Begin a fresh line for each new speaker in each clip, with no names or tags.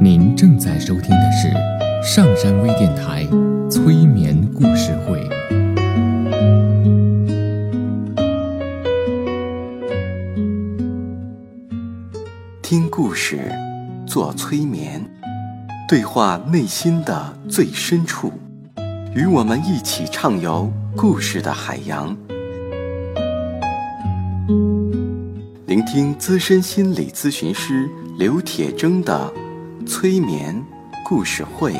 您正在收听的是上山微电台催眠故事会。
听故事，做催眠，对话内心的最深处，与我们一起畅游故事的海洋。聆听资深心理咨询师刘铁铮的催眠故事会，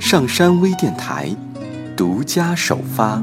上山微电台独家首发。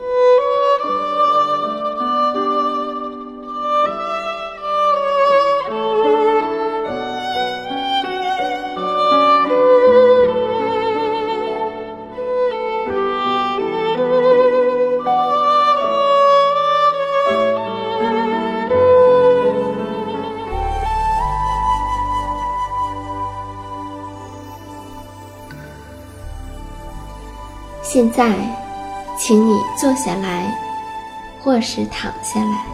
现在，请你坐下来，或是躺下来。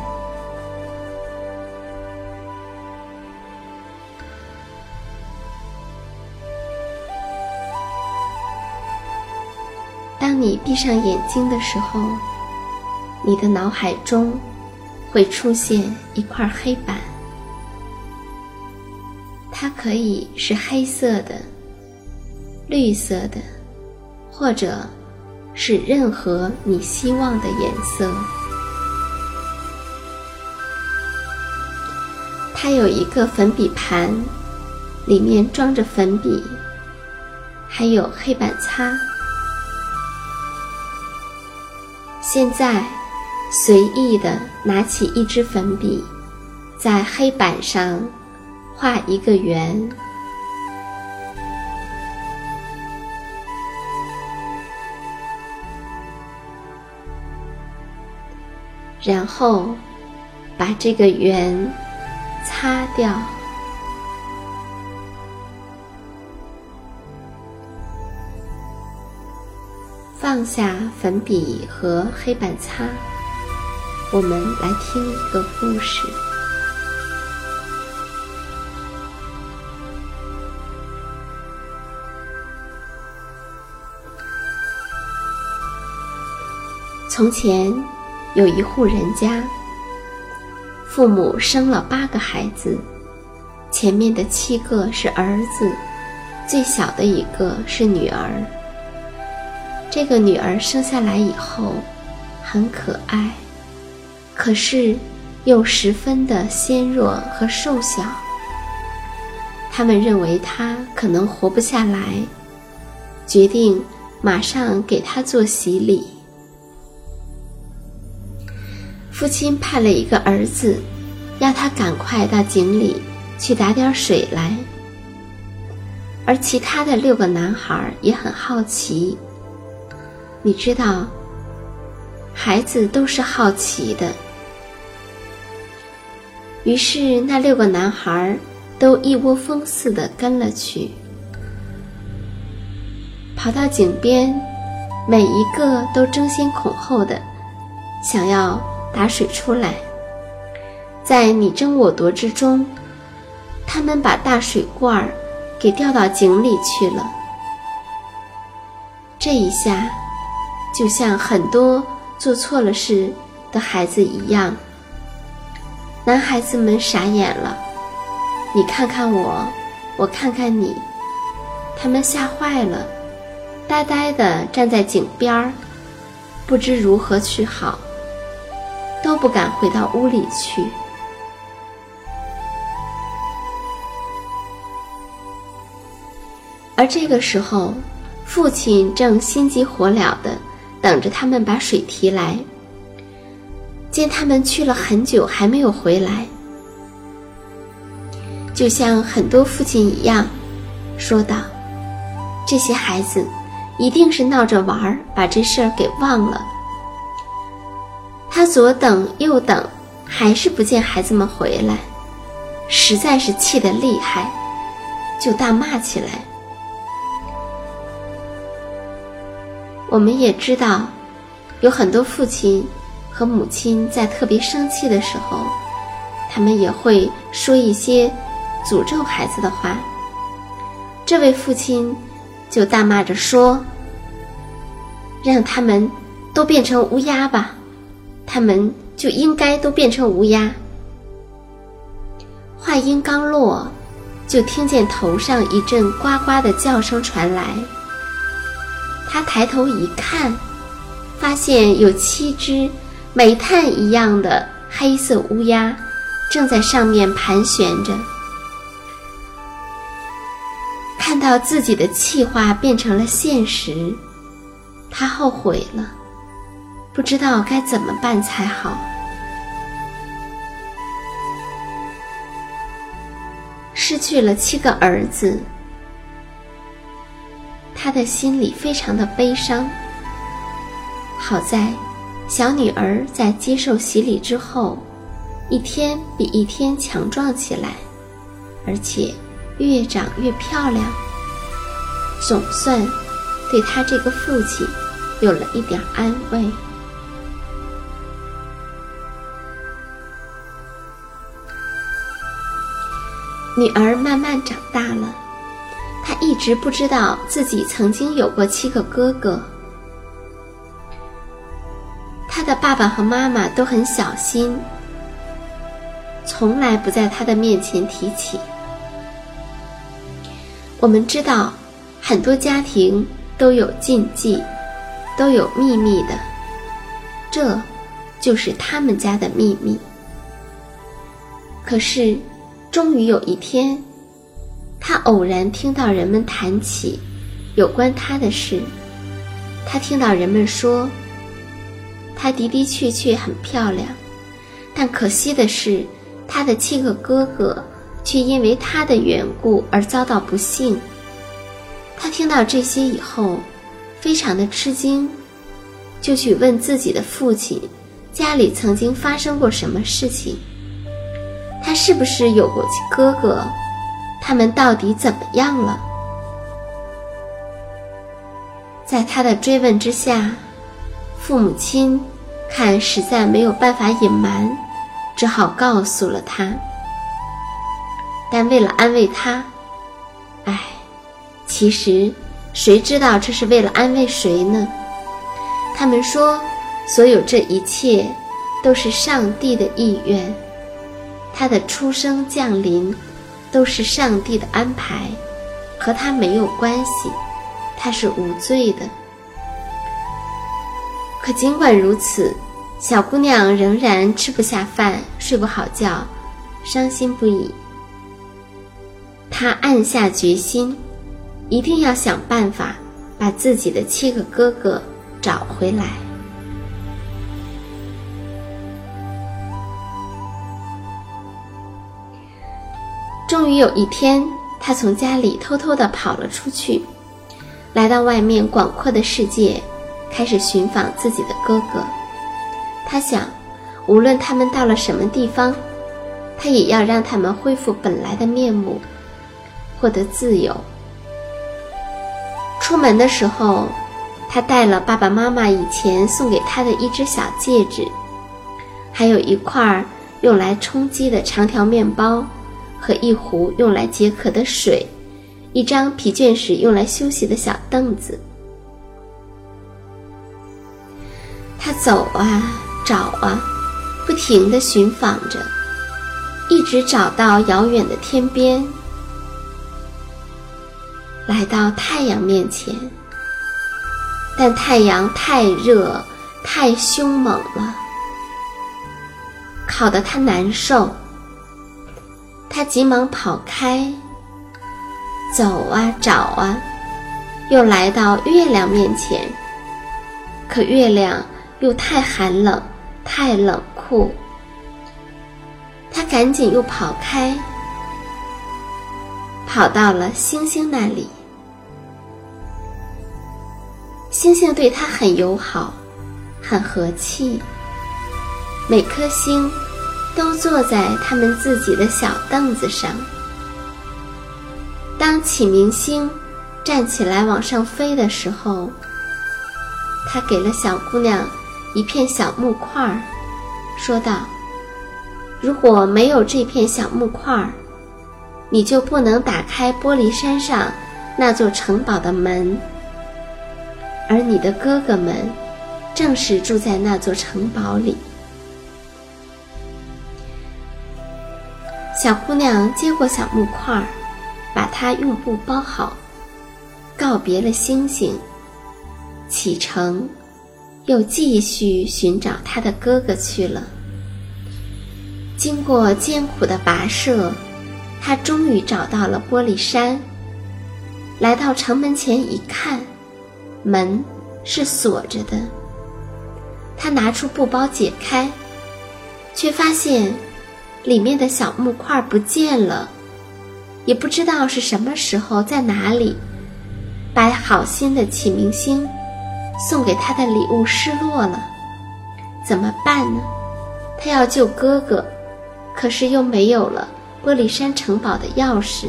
当你闭上眼睛的时候，你的脑海中会出现一块黑板，它可以是黑色的、绿色的，或者是任何你希望的颜色。它有一个粉笔盘，里面装着粉笔，还有黑板擦。现在，随意的拿起一支粉笔，在黑板上画一个圆。然后把这个圆擦掉，放下粉笔和黑板擦。我们来听一个故事。从前。有一户人家，父母生了八个孩子，前面的七个是儿子，最小的一个是女儿。这个女儿生下来以后很可爱，可是又十分的纤弱和瘦小。他们认为她可能活不下来，决定马上给她做洗礼。父亲派了一个儿子，要他赶快到井里去打点水来。而其他的六个男孩也很好奇。你知道，孩子都是好奇的。于是那六个男孩都一窝蜂似的跟了去，跑到井边，每一个都争先恐后的想要。打水出来，在你争我夺之中，他们把大水罐儿给掉到井里去了。这一下，就像很多做错了事的孩子一样，男孩子们傻眼了。你看看我，我看看你，他们吓坏了，呆呆地站在井边儿，不知如何去好。都不敢回到屋里去，而这个时候，父亲正心急火燎的等着他们把水提来。见他们去了很久还没有回来，就像很多父亲一样，说道：“这些孩子一定是闹着玩儿，把这事儿给忘了。”他左等右等，还是不见孩子们回来，实在是气得厉害，就大骂起来。我们也知道，有很多父亲和母亲在特别生气的时候，他们也会说一些诅咒孩子的话。这位父亲就大骂着说：“让他们都变成乌鸦吧，他们就应该都变成乌鸦。”话音刚落，就听见头上一阵呱呱的叫声传来。他抬头一看，发现有七只煤炭一样的黑色乌鸦正在上面盘旋着。看到自己的气话变成了现实，他后悔了，不知道该怎么办才好。失去了七个儿子。他的心里非常的悲伤。好在，小女儿在接受洗礼之后，一天比一天强壮起来，而且越长越漂亮。总算对他这个父亲有了一点安慰。女儿慢慢长大了。她一直不知道自己曾经有过七个哥哥。她的爸爸和妈妈都很小心，从来不在她的面前提起。我们知道，很多家庭都有禁忌，都有秘密的，这就是他们家的秘密。可是，终于有一天。他偶然听到人们谈起有关他的事，他听到人们说，他的的确确很漂亮，但可惜的是，他的七个哥哥却因为他的缘故而遭到不幸。他听到这些以后，非常的吃惊，就去问自己的父亲，家里曾经发生过什么事情，他是不是有过哥哥？他们到底怎么样了？在他的追问之下，父母亲看实在没有办法隐瞒，只好告诉了他。但为了安慰他，唉，其实谁知道这是为了安慰谁呢？他们说，所有这一切都是上帝的意愿，他的出生降临。都是上帝的安排，和他没有关系，他是无罪的。可尽管如此，小姑娘仍然吃不下饭，睡不好觉，伤心不已。她暗下决心，一定要想办法把自己的七个哥哥找回来。终于有一天，他从家里偷偷地跑了出去，来到外面广阔的世界，开始寻访自己的哥哥。他想，无论他们到了什么地方，他也要让他们恢复本来的面目，获得自由。出门的时候，他带了爸爸妈妈以前送给他的一只小戒指，还有一块用来充饥的长条面包。和一壶用来解渴的水，一张疲倦时用来休息的小凳子。他走啊，找啊，不停地寻访着，一直找到遥远的天边，来到太阳面前。但太阳太热，太凶猛了，烤得他难受。他急忙跑开，走啊找啊，又来到月亮面前。可月亮又太寒冷，太冷酷。他赶紧又跑开，跑到了星星那里。星星对他很友好，很和气。每颗星都坐在他们自己的小凳子上。当启明星站起来往上飞的时候，他给了小姑娘一片小木块，说道：“如果没有这片小木块，你就不能打开玻璃山上那座城堡的门。而你的哥哥们正是住在那座城堡里。”小姑娘接过小木块儿，把它用布包好，告别了星星，启程，又继续寻找她的哥哥去了。经过艰苦的跋涉，她终于找到了玻璃山。来到城门前一看，门是锁着的。她拿出布包解开，却发现。里面的小木块不见了，也不知道是什么时候在哪里。把好心的启明星送给他的礼物失落了，怎么办呢？他要救哥哥，可是又没有了玻璃山城堡的钥匙。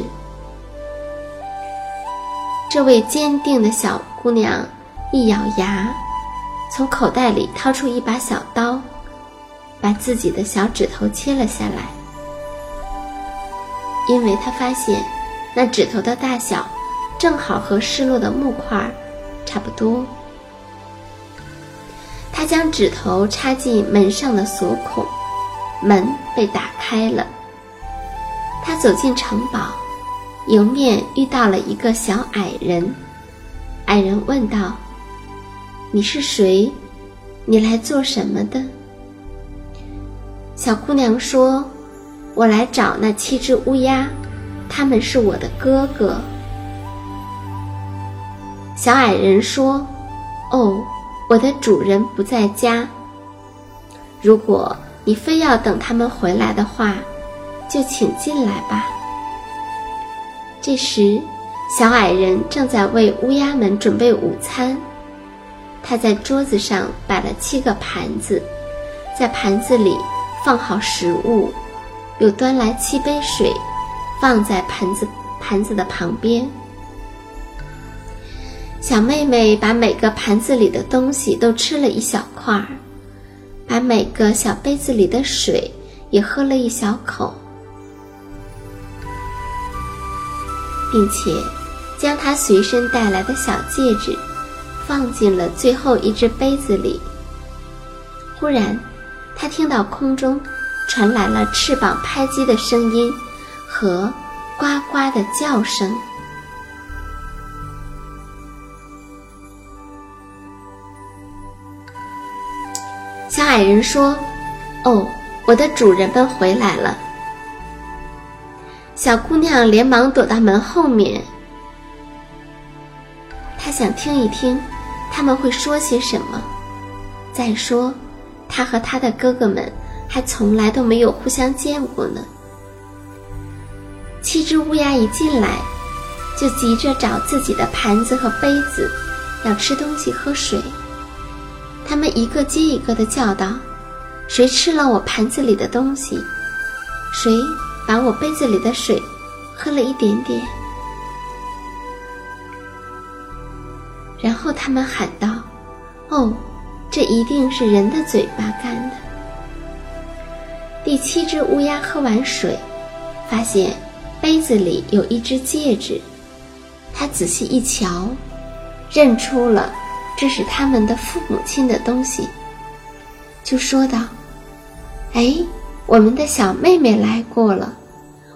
这位坚定的小姑娘一咬牙，从口袋里掏出一把小刀。把自己的小指头切了下来，因为他发现那指头的大小正好和失落的木块差不多。他将指头插进门上的锁孔，门被打开了。他走进城堡，迎面遇到了一个小矮人。矮人问道：“你是谁？你来做什么的？”小姑娘说：“我来找那七只乌鸦，他们是我的哥哥。”小矮人说：“哦，我的主人不在家。如果你非要等他们回来的话，就请进来吧。”这时，小矮人正在为乌鸦们准备午餐，他在桌子上摆了七个盘子，在盘子里。放好食物，又端来七杯水，放在盘子盘子的旁边。小妹妹把每个盘子里的东西都吃了一小块儿，把每个小杯子里的水也喝了一小口，并且将她随身带来的小戒指放进了最后一只杯子里。忽然。他听到空中传来了翅膀拍击的声音和呱呱的叫声。小矮人说：“哦，我的主人们回来了。”小姑娘连忙躲到门后面，她想听一听他们会说些什么。再说。他和他的哥哥们还从来都没有互相见过呢。七只乌鸦一进来，就急着找自己的盘子和杯子，要吃东西喝水。他们一个接一个的叫道：“谁吃了我盘子里的东西？谁把我杯子里的水喝了一点点？”然后他们喊道：“哦！”这一定是人的嘴巴干的。第七只乌鸦喝完水，发现杯子里有一只戒指，他仔细一瞧，认出了这是他们的父母亲的东西，就说道：“哎，我们的小妹妹来过了，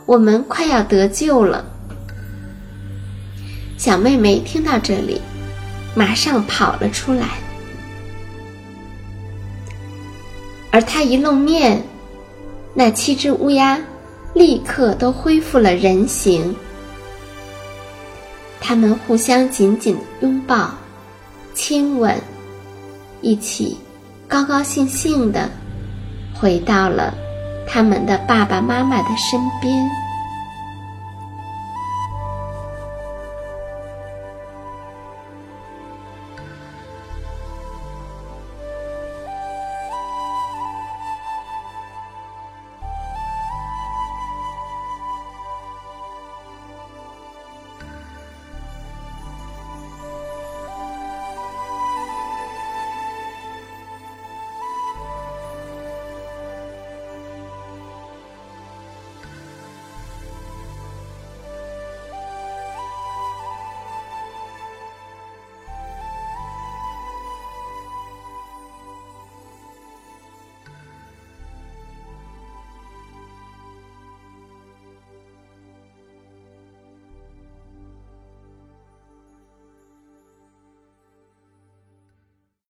我们快要得救了。”小妹妹听到这里，马上跑了出来。而他一露面，那七只乌鸦立刻都恢复了人形。他们互相紧紧拥抱、亲吻，一起高高兴兴的回到了他们的爸爸妈妈的身边。